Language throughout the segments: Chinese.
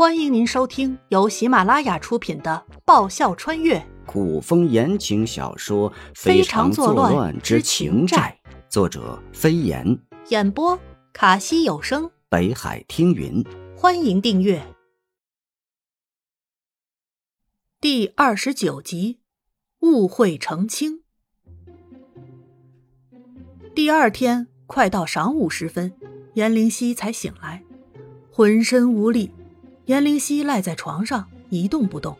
欢迎您收听由喜马拉雅出品的《爆笑穿越古风言情小说《非常作乱之情债》，作者飞檐，》，演播卡西有声。北海听云。欢迎订阅第二十九集《误会澄清》。第二天快到晌午时分，颜灵溪才醒来，浑身无力。颜灵溪赖在床上一动不动。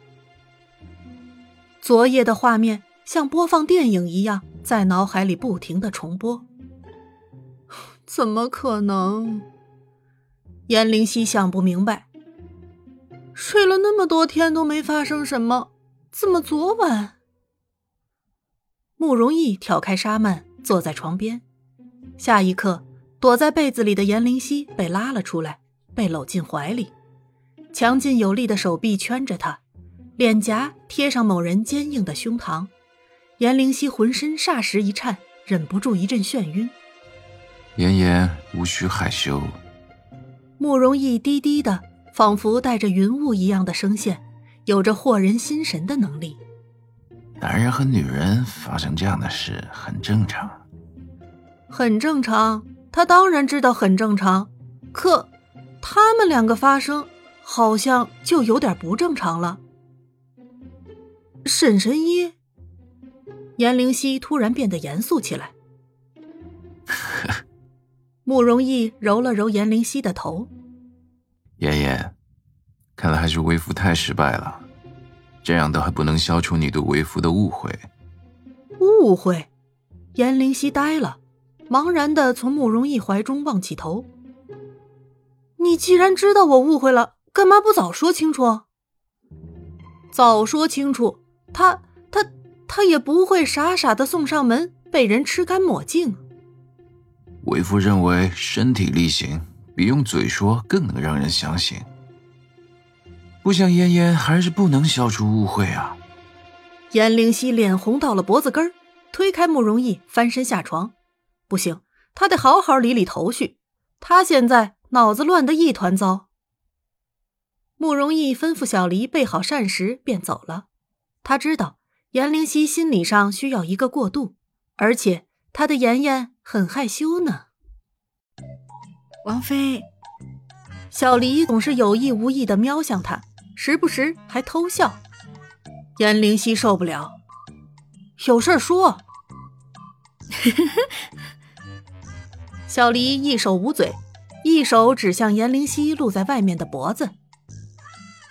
昨夜的画面像播放电影一样，在脑海里不停的重播。怎么可能？颜灵溪想不明白。睡了那么多天都没发生什么，怎么昨晚？慕容易挑开纱幔，坐在床边。下一刻，躲在被子里的颜灵溪被拉了出来，被搂进怀里。强劲有力的手臂圈着他，脸颊贴上某人坚硬的胸膛，颜灵溪浑身霎时一颤，忍不住一阵眩晕。妍妍无需害羞。慕容易低低的，仿佛带着云雾一样的声线，有着惑人心神的能力。男人和女人发生这样的事很正常，很正常。他当然知道很正常，可他们两个发生。好像就有点不正常了。沈神医，颜灵溪突然变得严肃起来。慕容易揉了揉颜灵溪的头。妍妍，看来还是为夫太失败了，这样都还不能消除你对为夫的误会。误会？颜灵溪呆了，茫然的从慕容易怀中望起头。你既然知道我误会了。干嘛不早说清楚？早说清楚，他他他也不会傻傻的送上门，被人吃干抹净。为夫认为，身体力行比用嘴说更能让人相信。不想嫣嫣还是不能消除误会啊！颜灵溪脸红到了脖子根儿，推开慕容易，翻身下床。不行，他得好好理理头绪。他现在脑子乱得一团糟。慕容易吩咐小黎备好膳食，便走了。他知道颜灵溪心理上需要一个过渡，而且他的妍妍很害羞呢。王妃，小黎总是有意无意的瞄向他，时不时还偷笑。颜灵溪受不了，有事说。小黎一手捂嘴，一手指向颜灵溪露在外面的脖子。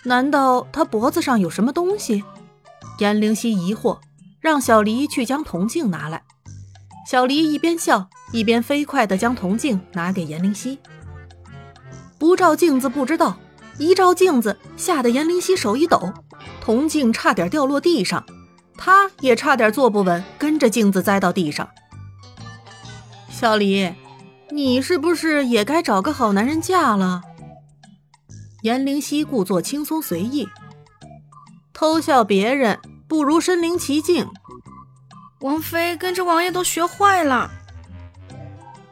难道他脖子上有什么东西？颜灵溪疑惑，让小黎去将铜镜拿来。小黎一边笑一边飞快地将铜镜拿给颜灵溪。不照镜子不知道，一照镜子，吓得颜灵溪手一抖，铜镜差点掉落地上，他也差点坐不稳，跟着镜子栽到地上。小黎，你是不是也该找个好男人嫁了？颜灵溪故作轻松随意，偷笑别人不如身临其境。王妃跟着王爷都学坏了。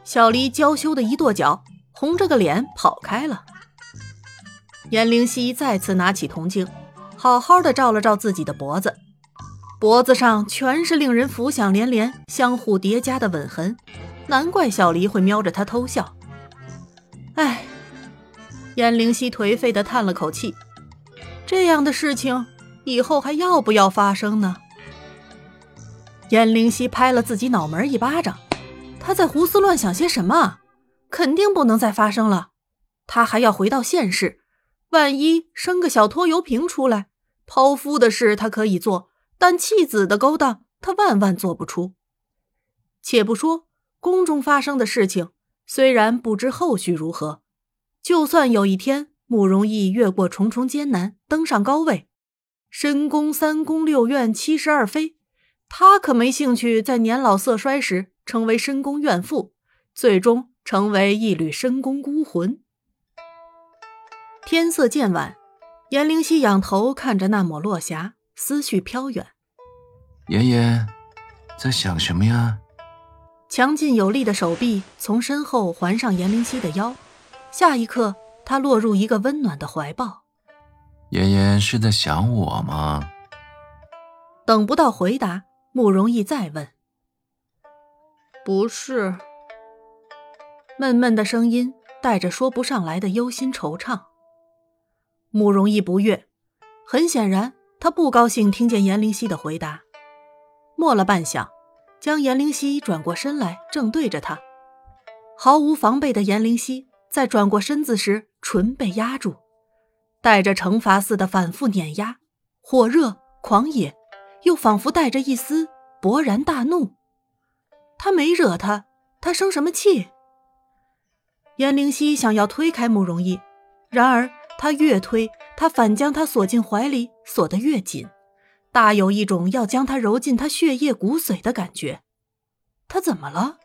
小离娇羞的一跺脚，红着个脸跑开了。颜灵溪再次拿起铜镜，好好的照了照自己的脖子，脖子上全是令人浮想联连、相互叠加的吻痕，难怪小离会瞄着他偷笑。唉。燕灵犀颓废的叹了口气，这样的事情以后还要不要发生呢？燕灵犀拍了自己脑门一巴掌，他在胡思乱想些什么？肯定不能再发生了，他还要回到现世，万一生个小拖油瓶出来，抛夫的事他可以做，但弃子的勾当他万万做不出。且不说宫中发生的事情，虽然不知后续如何。就算有一天慕容易越过重重艰难登上高位，深宫三宫六院七十二妃，他可没兴趣在年老色衰时成为深宫怨妇，最终成为一缕深宫孤魂。天色渐晚，颜灵溪仰头看着那抹落霞，思绪飘远。妍妍，在想什么呀？强劲有力的手臂从身后环上颜灵溪的腰。下一刻，他落入一个温暖的怀抱。妍妍是在想我吗？等不到回答，慕容易再问：“不是。”闷闷的声音带着说不上来的忧心惆怅。慕容易不悦，很显然他不高兴听见颜灵犀的回答。默了半晌，将颜灵犀转过身来，正对着他。毫无防备的颜灵犀在转过身子时，唇被压住，带着惩罚似的反复碾压，火热狂野，又仿佛带着一丝勃然大怒。他没惹他，他生什么气？颜灵犀想要推开慕容易，然而他越推，他反将他锁进怀里，锁得越紧，大有一种要将他揉进他血液骨髓的感觉。他怎么了？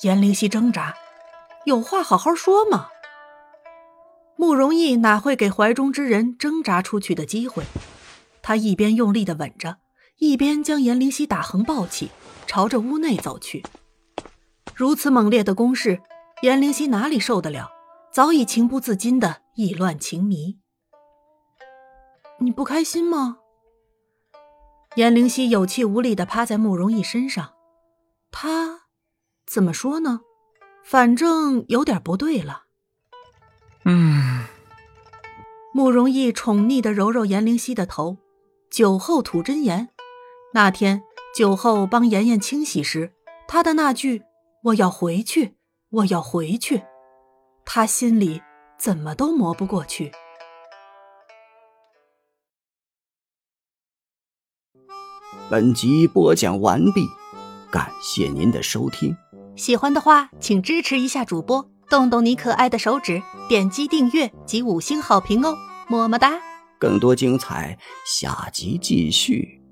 颜灵犀挣扎，有话好好说嘛。慕容易哪会给怀中之人挣扎出去的机会？他一边用力的吻着，一边将颜灵犀打横抱起，朝着屋内走去。如此猛烈的攻势。颜灵犀哪里受得了？早已情不自禁的意乱情迷。你不开心吗？颜灵犀有气无力的趴在慕容易身上，他怎么说呢？反正有点不对了。嗯。慕容易宠溺的揉揉颜灵犀的头。酒后吐真言。那天酒后帮妍妍清洗时，他的那句“我要回去”。我要回去，他心里怎么都磨不过去。本集播讲完毕，感谢您的收听。喜欢的话，请支持一下主播，动动你可爱的手指，点击订阅及五星好评哦，么么哒！更多精彩，下集继续。